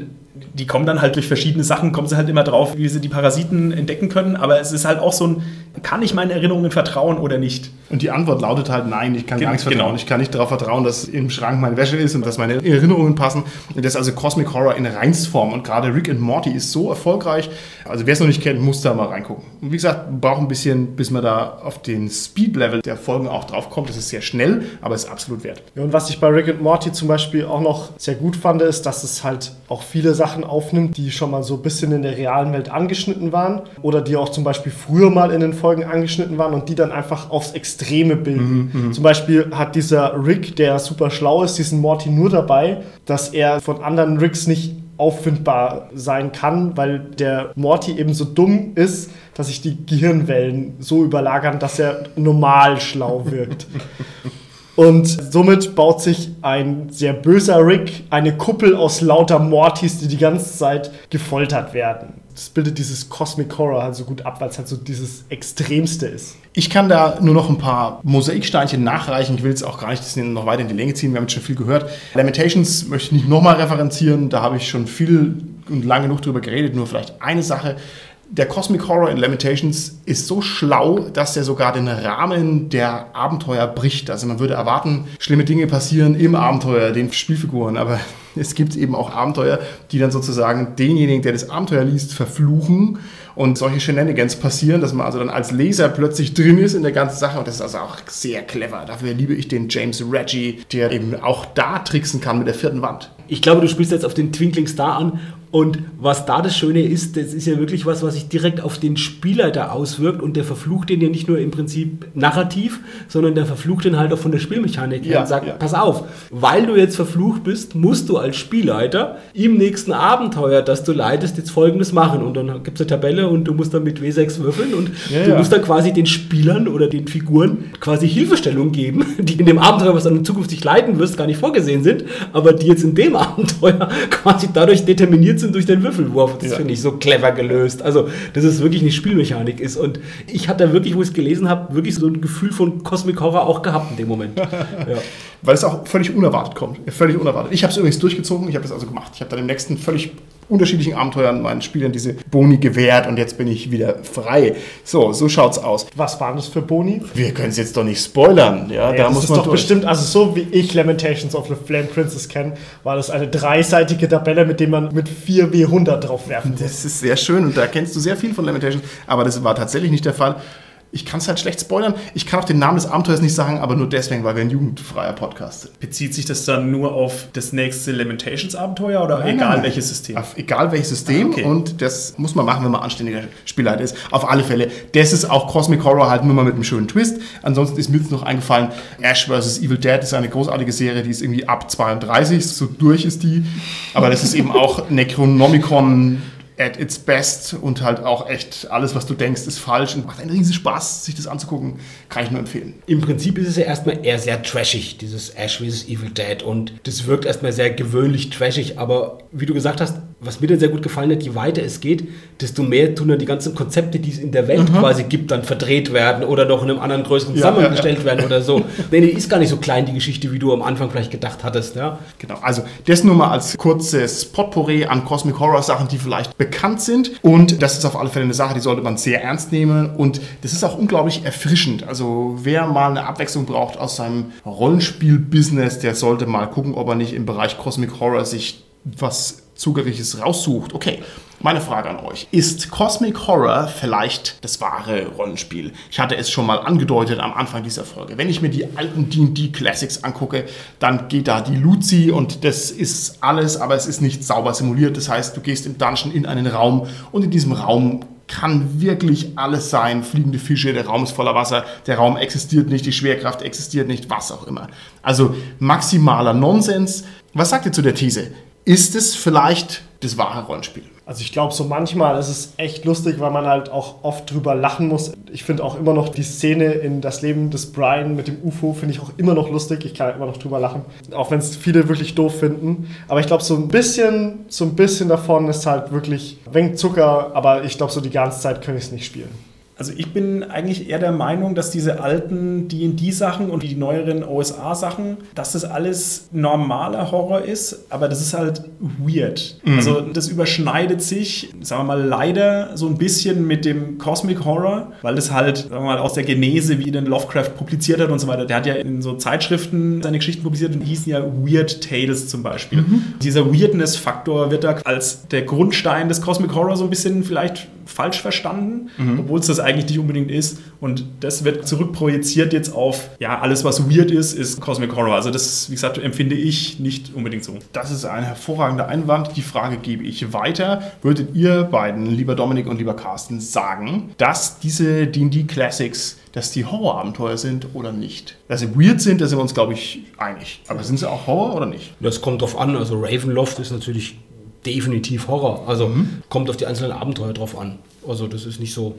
die kommen dann halt durch verschiedene Sachen, kommen sie halt immer drauf, wie sie die Parasiten entdecken können. Aber es ist halt auch so ein, kann ich meinen Erinnerungen vertrauen oder nicht? Und die Antwort lautet halt nein, ich kann Gen- gar nichts vertrauen. genau. Ich kann nicht darauf vertrauen, dass im Schrank meine Wäsche ist und dass meine Erinnerungen passen. Und das ist also Cosmic Horror in Reinstform. Und gerade Rick and Morty ist so erfolgreich. Also wer es noch nicht kennt, muss da mal reingucken. Und wie gesagt, wir brauchen ein bisschen, bis man da auf den Speed-Level der Folgen auch drauf kommt. Das ist sehr schnell, aber es ist absolut wert. Ja, und was ich bei Rick and Morty zum Beispiel auch noch sehr gut fand, ist, dass es halt auch viele Sachen aufnimmt, die schon mal so ein bisschen in der realen Welt angeschnitten waren oder die auch zum Beispiel früher mal in den Folgen angeschnitten waren und die dann einfach aufs Extreme bilden. Zum Beispiel hat dieser Rick, der super schlau ist, diesen Morty nur dabei, dass er von anderen Ricks nicht auffindbar sein kann, weil der Morty eben so dumm ist, dass sich die Gehirnwellen so überlagern, dass er normal schlau wirkt. Und somit baut sich ein sehr böser Rick eine Kuppel aus lauter Mortys, die die ganze Zeit gefoltert werden. Das bildet dieses Cosmic Horror halt so gut ab, weil es halt so dieses Extremste ist. Ich kann da nur noch ein paar Mosaiksteinchen nachreichen. Ich will jetzt auch gar nicht noch weiter in die Länge ziehen. Wir haben jetzt schon viel gehört. Lamentations möchte ich nicht nochmal referenzieren. Da habe ich schon viel und lang genug drüber geredet. Nur vielleicht eine Sache. Der Cosmic Horror in Lamentations ist so schlau, dass er sogar den Rahmen der Abenteuer bricht. Also man würde erwarten, schlimme Dinge passieren im Abenteuer, den Spielfiguren. Aber es gibt eben auch Abenteuer, die dann sozusagen denjenigen, der das Abenteuer liest, verfluchen und solche Shenanigans passieren, dass man also dann als Leser plötzlich drin ist in der ganzen Sache und das ist also auch sehr clever. Dafür liebe ich den James Reggie, der eben auch da tricksen kann mit der vierten Wand. Ich glaube, du spielst jetzt auf den Twinkling Star an. Und was da das Schöne ist, das ist ja wirklich was, was sich direkt auf den Spieler da auswirkt. Und der verflucht den ja nicht nur im Prinzip narrativ, sondern der verflucht den halt auch von der Spielmechanik her Ja, und sagt, ja. pass auf, weil du jetzt verflucht bist, musst du als Spielleiter im nächsten Abenteuer, das du leitest, jetzt folgendes machen. Und dann gibt es eine Tabelle und du musst dann mit W6 würfeln und Ja, du musst dann quasi den Spielern oder den Figuren quasi Hilfestellung geben, die in dem Abenteuer, was du dann zukünftig leiten wirst, gar nicht vorgesehen sind, aber die jetzt in dem Abenteuer quasi dadurch determiniert sind durch den Würfelwurf. Das Ja. finde ich so clever gelöst. Also, dass es wirklich eine Spielmechanik ist. Und ich hatte wirklich, wo ich es gelesen habe, wirklich so ein Gefühl von Cosmic Horror auch gehabt in dem Moment. ja. Weil es auch völlig unerwartet kommt. Völlig unerwartet. Ich habe es übrigens durchgezogen, ich habe das also gemacht. Ich habe dann im nächsten völlig unterschiedlichen Abenteuern meinen Spielern diese Boni gewährt und jetzt bin ich wieder frei. So, so schaut's aus. Was waren das für Boni? Wir können es jetzt doch nicht spoilern. Ja, Ja, da das muss ist man doch durch. bestimmt, also so wie ich Lamentations of the Flame Princess kenne, war das eine dreiseitige Tabelle, mit der man mit 4 W100 drauf werfen muss. Das ist sehr schön und da kennst du sehr viel von Lamentations, aber das war tatsächlich nicht der Fall. Ich kann es halt schlecht spoilern. Ich kann auch den Namen des Abenteuers nicht sagen, aber nur deswegen, weil wir ein jugendfreier Podcast sind. Bezieht sich das dann nur auf das nächste Lamentations-Abenteuer oder Nein, egal nein, welches System? Auf egal welches System Ah, okay. und das muss man machen, wenn man anständiger Spielleiter ist. Auf alle Fälle. Das ist auch Cosmic Horror halt nur mal mit einem schönen Twist. Ansonsten ist mir jetzt noch eingefallen, Ash vs. Evil Dead ist eine großartige Serie, die ist irgendwie ab 32, so durch ist die. Aber das ist eben auch Necronomicon at its best und halt auch echt alles, was du denkst, ist falsch und macht einen riesen Spaß, sich das anzugucken. Kann ich nur empfehlen. Im Prinzip ist es ja erstmal eher sehr trashig, dieses Ash vs. Evil Dead. Und das wirkt erstmal sehr gewöhnlich trashig. Aber wie du gesagt hast, was mir dann sehr gut gefallen hat, je weiter es geht, desto mehr tun dann die ganzen Konzepte, die es in der Welt quasi gibt, dann verdreht werden oder noch in einem anderen größeren Ja, zusammengestellt ja, werden oder so. Nee, die ist gar nicht so klein, die Geschichte, wie du am Anfang vielleicht gedacht hattest. Ja? Genau, also das nur mal als kurzes Potpourri an Cosmic Horror Sachen, die vielleicht bekannt sind. Und das ist auf alle Fälle eine Sache, die sollte man sehr ernst nehmen. Und das ist auch unglaublich erfrischend. Also wer mal eine Abwechslung braucht aus seinem Rollenspiel-Business, der sollte mal gucken, ob er nicht im Bereich Cosmic Horror sich was Zugängliches raussucht. Okay, Meine Frage an euch. Ist Cosmic Horror vielleicht das wahre Rollenspiel? Ich hatte es schon mal angedeutet am Anfang dieser Folge. Wenn ich mir die alten D&D Classics angucke, dann geht da die Luzi und das ist alles, aber es ist nicht sauber simuliert. Das heißt, du gehst im Dungeon in einen Raum und in diesem Raum kann wirklich alles sein. Fliegende Fische, der Raum ist voller Wasser, der Raum existiert nicht, die Schwerkraft existiert nicht, was auch immer. Also maximaler Nonsens. Was sagt ihr zu der These? Ist es vielleicht das wahre Rollenspiel? Also ich glaube, so manchmal ist es echt lustig, weil man halt auch oft drüber lachen muss. Ich finde auch immer noch die Szene in das Leben des Brian mit dem UFO, finde ich auch immer noch lustig. Ich kann immer noch drüber lachen. Auch wenn es viele wirklich doof finden. Aber ich glaube, so ein bisschen, so ein bisschen davon ist halt wirklich wenig Zucker, aber ich glaube, so die ganze Zeit kann ich es nicht spielen. Also ich bin eigentlich eher der Meinung, dass diese alten D&D-Sachen und die neueren OSA-Sachen, dass das alles normaler Horror ist, aber das ist halt weird. Mhm. Also das überschneidet sich, sagen wir mal, leider so ein bisschen mit dem Cosmic Horror, weil das halt, sagen wir mal, aus der Genese, wie den Lovecraft publiziert hat und so weiter. Der hat ja in so Zeitschriften seine Geschichten publiziert und die hießen ja Weird Tales zum Beispiel. Mhm. Dieser Weirdness-Faktor wird da als der Grundstein des Cosmic Horror so ein bisschen vielleicht falsch verstanden, mhm. obwohl es das eigentlich nicht unbedingt ist. Und das wird zurückprojiziert jetzt auf, ja, alles, was weird ist, ist Cosmic Horror. Also das, wie gesagt, empfinde ich nicht unbedingt so. Das ist ein hervorragender Einwand. Die Frage gebe ich weiter. Würdet ihr beiden, lieber Dominik und lieber Carsten, sagen, dass diese D&D Classics dass die Horrorabenteuer sind oder nicht. Dass sie weird sind, da sind wir uns, glaube ich, einig. Aber sind sie auch Horror oder nicht? Das kommt drauf an. Also Ravenloft ist natürlich definitiv Horror. Also mhm. kommt auf die einzelnen Abenteuer drauf an. Also das ist nicht so.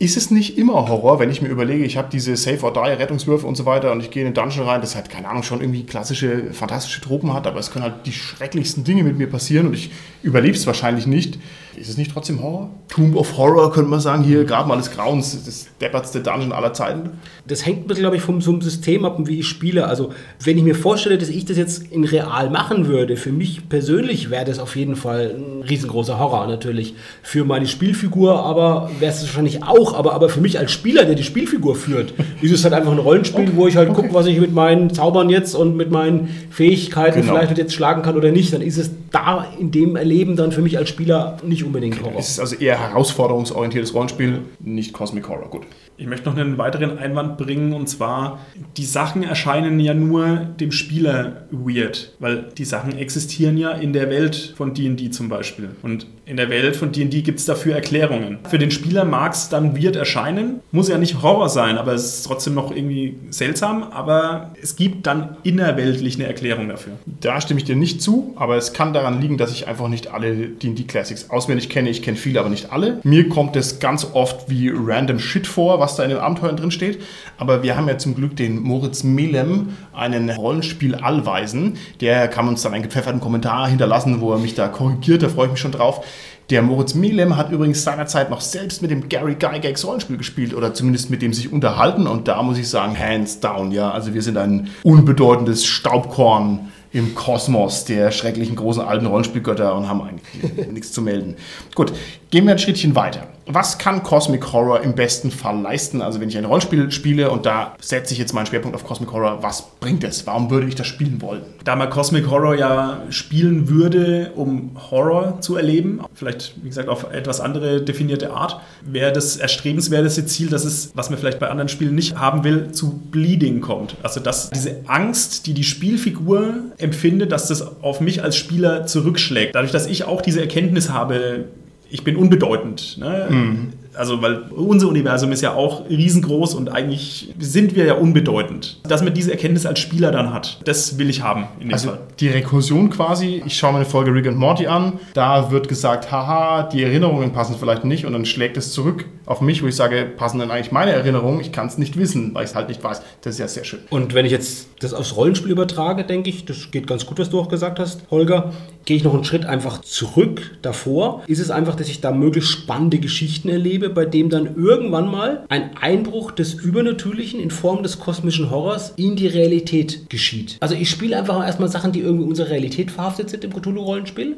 Ist es nicht immer Horror, wenn ich mir überlege, ich habe diese Save or Die Rettungswürfe und so weiter und ich gehe in den Dungeon rein, das halt, keine Ahnung, schon irgendwie klassische, fantastische Tropen hat, aber es können halt die schrecklichsten Dinge mit mir passieren und ich überlebe es wahrscheinlich nicht. Ist es nicht trotzdem Horror? Tomb of Horror könnte man sagen, hier gerade mal des Grauens, das deppertste Dungeon aller Zeiten. Das hängt ein bisschen, glaube ich, vom, vom System ab und wie ich spiele. Also, wenn ich mir vorstelle, dass ich das jetzt in real machen würde, für mich persönlich wäre das auf jeden Fall ein riesengroßer Horror natürlich. Für meine Spielfigur aber wäre es wahrscheinlich auch, aber, aber für mich als Spieler, der die Spielfigur führt, ist es halt einfach ein Rollenspiel, okay. wo ich halt okay. gucke, was ich mit meinen Zaubern jetzt und mit meinen Fähigkeiten genau. vielleicht jetzt schlagen kann oder nicht. Dann ist es da in dem Erleben dann für mich als Spieler nicht unbedingt Horror. Es ist also eher herausforderungsorientiertes Rollenspiel, nicht Cosmic Horror. Gut. Ich möchte noch einen weiteren Einwand bringen und zwar, die Sachen erscheinen ja nur dem Spieler weird, weil die Sachen existieren ja in der Welt von DD zum Beispiel. Und in der Welt von DD gibt es dafür Erklärungen. Für den Spieler mag es dann weird erscheinen, muss ja nicht Horror sein, aber es ist trotzdem noch irgendwie seltsam, aber es gibt dann innerweltlich eine Erklärung dafür. Da stimme ich dir nicht zu, aber es kann daran liegen, dass ich einfach nicht alle DD Classics auswendig kenne. Ich kenne viele, aber nicht alle. Mir kommt es ganz oft wie random Shit vor, was da in den Abenteuern drin steht. Aber wir haben ja zum Glück den Moritz Melem, einen Rollenspiel-Allweisen. Der kann uns dann einen gepfefferten Kommentar hinterlassen, wo er mich da korrigiert. Da freue ich mich schon drauf. Der Moritz Melem hat übrigens seinerzeit noch selbst mit dem Gary Gygax Rollenspiel gespielt oder zumindest mit dem sich unterhalten und da muss ich sagen, hands down, ja. Also wir sind ein unbedeutendes Staubkorn im Kosmos der schrecklichen großen alten Rollenspielgötter und haben eigentlich nichts zu melden. Gut, gehen wir ein Schrittchen weiter was kann Cosmic Horror im besten Fall leisten? Also wenn ich ein Rollenspiel spiele und da setze ich jetzt meinen Schwerpunkt auf Cosmic Horror, was bringt es? Warum würde ich das spielen wollen? Da man Cosmic Horror ja spielen würde, um Horror zu erleben, vielleicht wie gesagt auf etwas andere definierte Art, wäre das erstrebenswerteste Ziel, dass es, was man vielleicht bei anderen Spielen nicht haben will, zu Bleeding kommt. Also dass diese Angst, die die Spielfigur empfindet, dass das auf mich als Spieler zurückschlägt. Dadurch, dass ich auch diese Erkenntnis habe, ich bin unbedeutend. Ne? Mhm also weil unser Universum ist ja auch riesengroß und eigentlich sind wir ja unbedeutend. Dass man diese Erkenntnis als Spieler dann hat, das will ich haben in dem also Fall. Die Rekursion quasi, ich schaue mir eine Folge Rick and Morty an, da wird gesagt, haha, die Erinnerungen passen vielleicht nicht und dann schlägt es zurück auf mich, wo ich sage, passen denn eigentlich meine Erinnerungen? Ich kann es nicht wissen, weil ich es halt nicht weiß. Das ist ja sehr schön. Und wenn ich jetzt das aufs Rollenspiel übertrage, denke ich, das geht ganz gut, was du auch gesagt hast, Holger, gehe ich noch einen Schritt einfach zurück davor. Ist es einfach, dass ich da möglichst spannende Geschichten erlebe, lebe, bei dem dann irgendwann mal ein Einbruch des Übernatürlichen in Form des kosmischen Horrors in die Realität geschieht. Also ich spiele einfach erstmal Sachen, die irgendwie unserer Realität verhaftet sind im Cthulhu-Rollenspiel.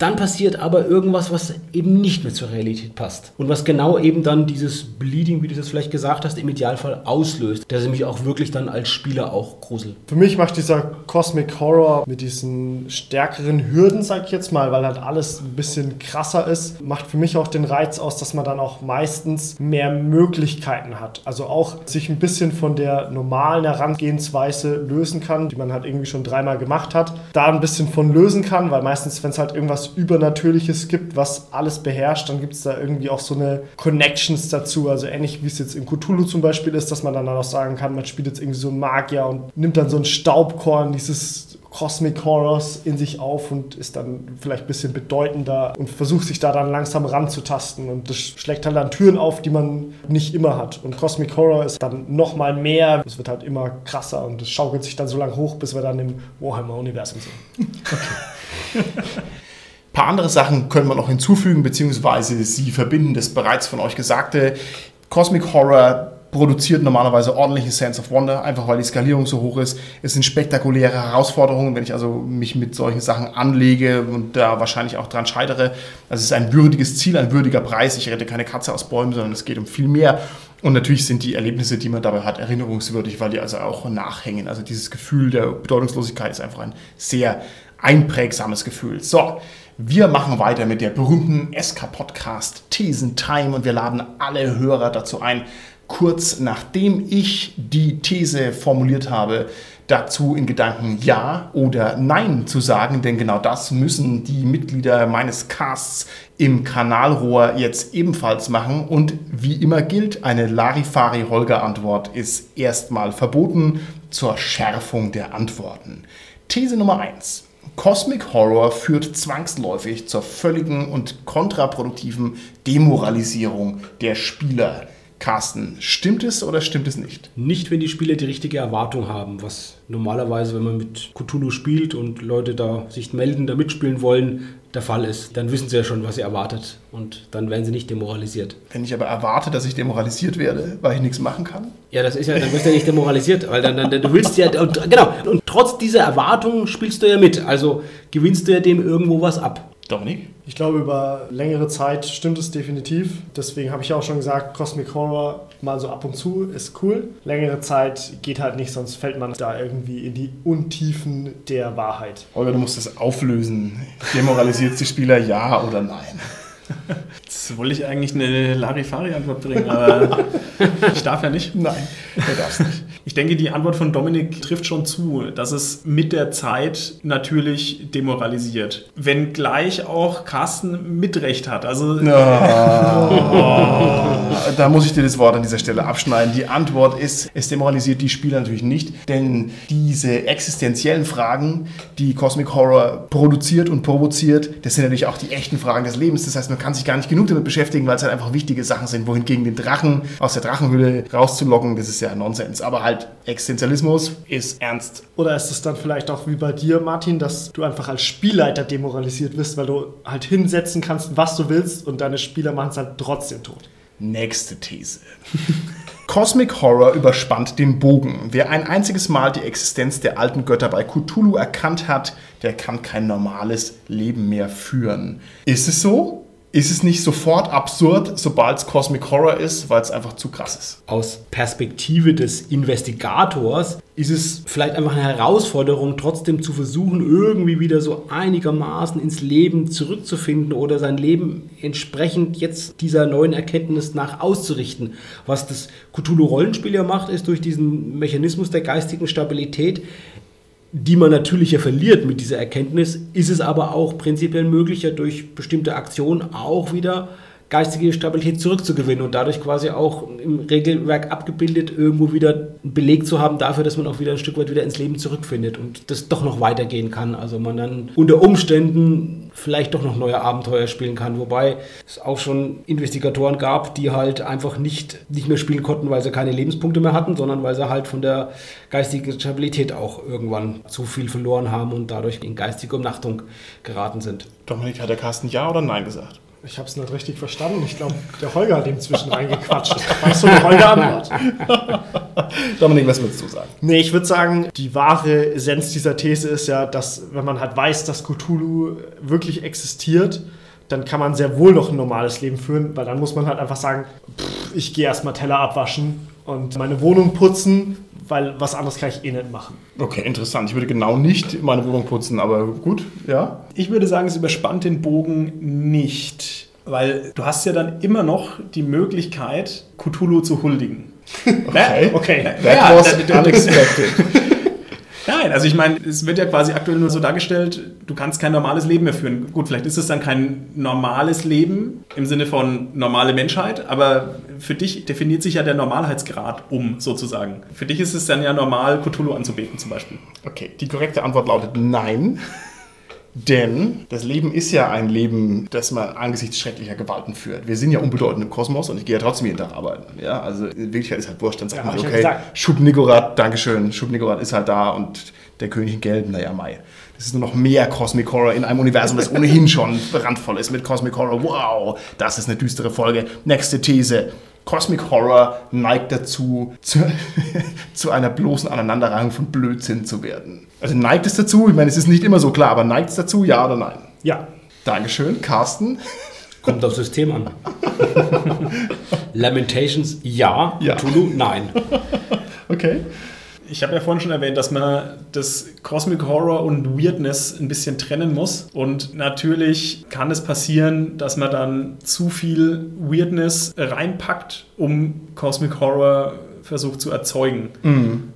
Dann passiert aber irgendwas, was eben nicht mehr zur Realität passt. Und was genau eben dann dieses Bleeding, wie du jetzt vielleicht gesagt hast, im Idealfall auslöst, der mich auch wirklich dann als Spieler auch gruselt. Für mich macht dieser Cosmic Horror mit diesen stärkeren Hürden, sag ich jetzt mal, weil halt alles ein bisschen krasser ist, macht für mich auch den Reiz aus, dass man dann auch meistens mehr Möglichkeiten hat. Also auch sich ein bisschen von der normalen Herangehensweise lösen kann, die man halt irgendwie schon dreimal gemacht hat, da ein bisschen von lösen kann, weil meistens, wenn es halt irgendwas Übernatürliches gibt, was alles beherrscht, dann gibt es da irgendwie auch so eine Connections dazu. Also ähnlich wie es jetzt in Cthulhu zum Beispiel ist, dass man dann auch sagen kann, man spielt jetzt irgendwie so einen Magier und nimmt dann so ein Staubkorn dieses Cosmic Horrors in sich auf und ist dann vielleicht ein bisschen bedeutender und versucht sich da dann langsam ranzutasten. Und das schlägt halt dann Türen auf, die man nicht immer hat. Und Cosmic Horror ist dann nochmal mehr. Es wird halt immer krasser und es schaukelt sich dann so lange hoch, bis wir dann im Warhammer-Universum sind. Ein paar andere Sachen können wir noch hinzufügen, beziehungsweise sie verbinden das bereits von euch Gesagte. Cosmic Horror produziert normalerweise ordentliche Sense of Wonder, einfach weil die Skalierung so hoch ist. Es sind spektakuläre Herausforderungen, wenn ich also mich mit solchen Sachen anlege und da wahrscheinlich auch dran scheitere. Also es ist ein würdiges Ziel, ein würdiger Preis. Ich rette keine Katze aus Bäumen, sondern es geht um viel mehr. Und natürlich sind die Erlebnisse, die man dabei hat, erinnerungswürdig, weil die also auch nachhängen. Also dieses Gefühl der Bedeutungslosigkeit ist einfach ein sehr einprägsames Gefühl. So, wir machen weiter mit der berühmten SK-Podcast Thesen Time und wir laden alle Hörer dazu ein, kurz nachdem ich die These formuliert habe, dazu in Gedanken Ja oder Nein zu sagen, denn genau das müssen die Mitglieder meines Casts im Kanalrohr jetzt ebenfalls machen. Und wie immer gilt, eine Larifari-Holger-Antwort ist erstmal verboten zur Schärfung der Antworten. These Nummer 1. Cosmic Horror führt zwangsläufig zur völligen und kontraproduktiven Demoralisierung der Spieler. Carsten, stimmt es oder stimmt es nicht? Nicht, wenn die Spieler die richtige Erwartung haben, was normalerweise, wenn man mit Cthulhu spielt und Leute da sich melden, da mitspielen wollen, der Fall ist. Dann wissen sie ja schon, was sie erwartet und dann werden sie nicht demoralisiert. Wenn ich aber erwarte, dass ich demoralisiert werde, weil ich nichts machen kann? Ja, das ist ja, dann wirst du ja nicht demoralisiert, weil dann, dann du willst ja, und, genau, und trotz dieser Erwartung spielst du ja mit, also gewinnst du ja dem irgendwo was ab. Dominik? Ich glaube, über längere Zeit stimmt es definitiv. Deswegen habe ich auch schon gesagt, Cosmic Horror mal so ab und zu ist cool. Längere Zeit geht halt nicht, sonst fällt man da irgendwie in die Untiefen der Wahrheit. Olga, du musst das auflösen. Demoralisiert die Spieler ja oder nein? Jetzt wollte ich eigentlich eine Larifari-Antwort bringen, aber ich darf ja nicht. Nein, du darfst nicht. Ich denke, die Antwort von Dominik trifft schon zu, dass es mit der Zeit natürlich demoralisiert. Wenngleich auch Carsten Mitrecht hat. Also Da muss ich dir das Wort an dieser Stelle abschneiden. Die Antwort ist, es demoralisiert die Spieler natürlich nicht, denn diese existenziellen Fragen, die Cosmic Horror produziert und provoziert, das sind natürlich auch die echten Fragen des Lebens. Das heißt, man kann sich gar nicht genug damit beschäftigen, weil es halt einfach wichtige Sachen sind, wohingegen den Drachen aus der Drachenhülle rauszulocken, das ist ja Nonsens. Aber halt Existenzialismus ist ernst. Oder ist es dann vielleicht auch wie bei dir, Martin, dass du einfach als Spielleiter demoralisiert wirst, weil du halt hinsetzen kannst, was du willst und deine Spieler machen es halt trotzdem tot? Nächste These. Cosmic Horror überspannt den Bogen. Wer ein einziges Mal die Existenz der alten Götter bei Cthulhu erkannt hat, der kann kein normales Leben mehr führen. Ist es so? Ist es nicht sofort absurd, sobald es Cosmic Horror ist, weil es einfach zu krass ist? Aus Perspektive des Investigators ist es vielleicht einfach eine Herausforderung, trotzdem zu versuchen, irgendwie wieder so einigermaßen ins Leben zurückzufinden oder sein Leben entsprechend jetzt dieser neuen Erkenntnis nach auszurichten. Was das Cthulhu-Rollenspiel ja macht, ist durch diesen Mechanismus der geistigen Stabilität die man natürlich ja verliert mit dieser Erkenntnis, ist es aber auch prinzipiell möglich, ja durch bestimmte Aktionen auch wieder geistige Stabilität zurückzugewinnen und dadurch quasi auch im Regelwerk abgebildet irgendwo wieder einen Beleg zu haben dafür, dass man auch wieder ein Stück weit wieder ins Leben zurückfindet und das doch noch weitergehen kann. Also man dann unter Umständen vielleicht doch noch neue Abenteuer spielen kann, wobei es auch schon Investigatoren gab, die halt einfach nicht, nicht mehr spielen konnten, weil sie keine Lebenspunkte mehr hatten, sondern weil sie halt von der geistigen Stabilität auch irgendwann zu viel verloren haben und dadurch in geistige Umnachtung geraten sind. Dominik, hat der Carsten Ja oder Nein gesagt? Ich habe es nicht richtig verstanden. Ich glaube, der Holger hat inzwischen reingequatscht. Weißt du eine Holger-Antwort? Dominik, was würdest du sagen? Nee, ich würde sagen, die wahre Essenz dieser These ist ja, dass wenn man halt weiß, dass Cthulhu wirklich existiert, dann kann man sehr wohl noch ein normales Leben führen, weil dann muss man halt einfach sagen, pff, ich gehe erstmal Teller abwaschen und meine Wohnung putzen, weil was anderes kann ich eh nicht machen. Okay, interessant. Ich würde genau nicht meine Wohnung putzen, aber gut, ja. Ich würde sagen, es überspannt den Bogen nicht. Weil du hast ja dann immer noch die Möglichkeit, Cthulhu zu huldigen. Okay, Okay. That Ja, was unexpected. Nein, also ich meine, es wird ja quasi aktuell nur so dargestellt, du kannst kein normales Leben mehr führen. Gut, vielleicht ist es dann kein normales Leben im Sinne von normale Menschheit, aber für dich definiert sich ja der Normalheitsgrad um, sozusagen. Für dich ist es dann ja normal, Cthulhu anzubeten zum Beispiel. Okay, die korrekte Antwort lautet nein. Denn das Leben ist ja ein Leben, das man angesichts schrecklicher Gewalten führt. Wir sind ja unbedeutend im Kosmos und ich gehe ja trotzdem jeden Tag arbeiten. Ja, also in Wirklichkeit ist halt wurscht. Dann sagt Ja, man, okay. Schub-Nigorat, Dankeschön, Schub-Nigorat ist halt da und der König in Gelb, naja, Mai. Das ist nur noch mehr Cosmic Horror in einem Universum, das ohnehin schon randvoll ist mit Cosmic Horror. Wow, das ist eine düstere Folge. Nächste These. Cosmic Horror neigt dazu, zu, zu einer bloßen Aneinanderreihung von Blödsinn zu werden. Also neigt es dazu? Ich meine, es ist nicht immer so klar, aber neigt es dazu, ja oder nein? Ja. Dankeschön, Carsten. Kommt aufs System an. Lamentations, ja. Ja. Cthulhu, nein. Okay. Ich habe ja vorhin schon erwähnt, dass man das Cosmic Horror und Weirdness ein bisschen trennen muss. Und natürlich kann es passieren, dass man dann zu viel Weirdness reinpackt, um Cosmic Horror versucht zu erzeugen.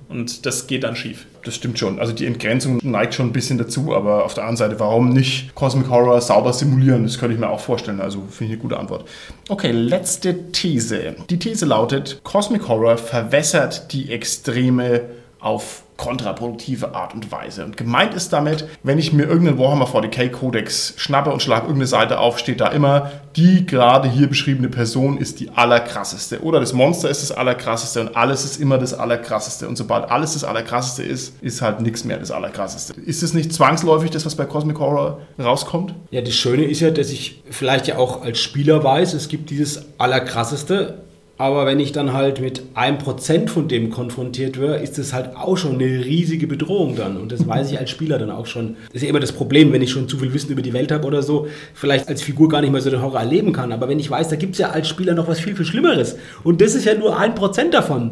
Und das geht dann schief. Das stimmt schon. Also die Entgrenzung neigt schon ein bisschen dazu, aber auf der anderen Seite, warum nicht Cosmic Horror sauber simulieren? Das könnte ich mir auch vorstellen. Also finde ich eine gute Antwort. Okay, letzte These. Die These lautet, Cosmic Horror verwässert die Extreme auf kontraproduktive Art und Weise. Und gemeint ist damit, wenn ich mir irgendeinen Warhammer 40k Codex schnappe und schlage irgendeine Seite auf, steht da immer, die gerade hier beschriebene Person ist die allerkrasseste. Oder das Monster ist das allerkrasseste und alles ist immer das allerkrasseste. Und sobald alles das allerkrasseste ist, ist halt nichts mehr das allerkrasseste. Ist es nicht zwangsläufig das, was bei Cosmic Horror rauskommt? Ja, das Schöne ist ja, dass ich vielleicht ja auch als Spieler weiß, es gibt dieses Allerkrasseste. Aber wenn ich dann halt mit einem Prozent von dem konfrontiert werde, ist das halt auch schon eine riesige Bedrohung dann. Und das weiß ich als Spieler dann auch schon. Das ist ja immer das Problem, wenn ich schon zu viel Wissen über die Welt habe oder so, vielleicht als Figur gar nicht mehr so den Horror erleben kann. Aber wenn ich weiß, da gibt es ja als Spieler noch was viel, viel Schlimmeres. Und das ist ja nur ein Prozent davon.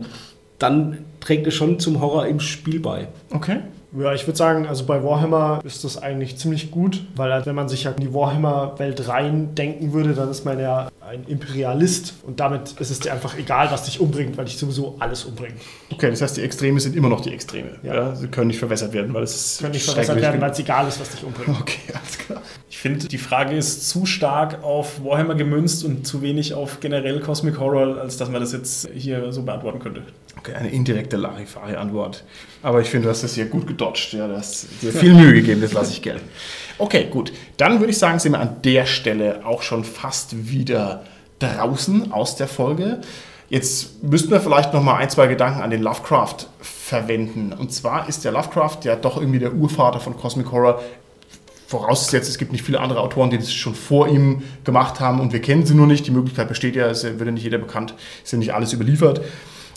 Dann trägt es schon zum Horror im Spiel bei. Okay. Ja, ich würde sagen, also bei Warhammer ist das eigentlich ziemlich gut, weil halt, wenn man sich halt in die Warhammer-Welt rein denken würde, dann ist man ja ein Imperialist und damit ist es dir einfach egal, was dich umbringt, weil dich sowieso alles umbringt. Okay, das heißt, die Extreme sind immer noch die Extreme. Ja. Ja. sie können nicht verwässert werden, weil es ist Können nicht verbessert schrecklich werden, weil es egal ist, was dich umbringt. Okay, alles klar. Ich finde, die Frage ist zu stark auf Warhammer gemünzt und zu wenig auf generell Cosmic Horror, als dass man das jetzt hier so beantworten könnte. Okay, eine indirekte Larifari-Antwort. Aber ich finde, du hast das hier gut gedodged. Ja, du hast dir viel Mühe gegeben, das lasse ich gelten. Okay, gut. Dann würde ich sagen, sind wir an der Stelle auch schon fast wieder draußen aus der Folge. Jetzt müssten wir vielleicht noch mal ein, zwei Gedanken an den Lovecraft verwenden. Und zwar ist der Lovecraft ja doch irgendwie der Urvater von Cosmic Horror. Vorausgesetzt, es gibt nicht viele andere Autoren, die das schon vor ihm gemacht haben und wir kennen sie nur nicht. Die Möglichkeit besteht ja, es wird ja nicht jeder bekannt, ist ja nicht alles überliefert.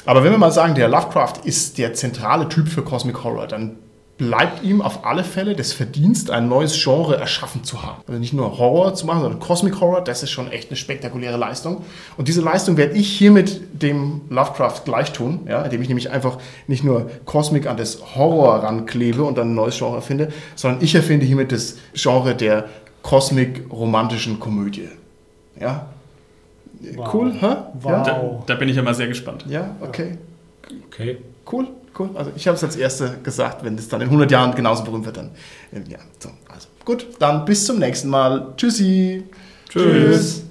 Aber wenn wir mal sagen, der Lovecraft ist der zentrale Typ für Cosmic Horror, dann bleibt ihm auf alle Fälle das Verdienst, ein neues Genre erschaffen zu haben. Also nicht nur Horror zu machen, sondern Cosmic Horror, das ist schon echt eine spektakuläre Leistung. Und diese Leistung werde ich hiermit dem Lovecraft gleich tun, ja, indem ich nämlich einfach nicht nur Cosmic an das Horror ranklebe und dann ein neues Genre erfinde, sondern ich erfinde hiermit das Genre der Cosmic-romantischen Komödie. Ja? Wow. Cool, hä? Wow. Da, da bin ich ja mal sehr gespannt. Ja, okay. Okay. Cool, cool. Also ich habe es als Erste gesagt, wenn es dann in 100 Jahren genauso berühmt wird, dann ähm, ja. So, also gut, dann bis zum nächsten Mal. Tschüssi. Tschüss.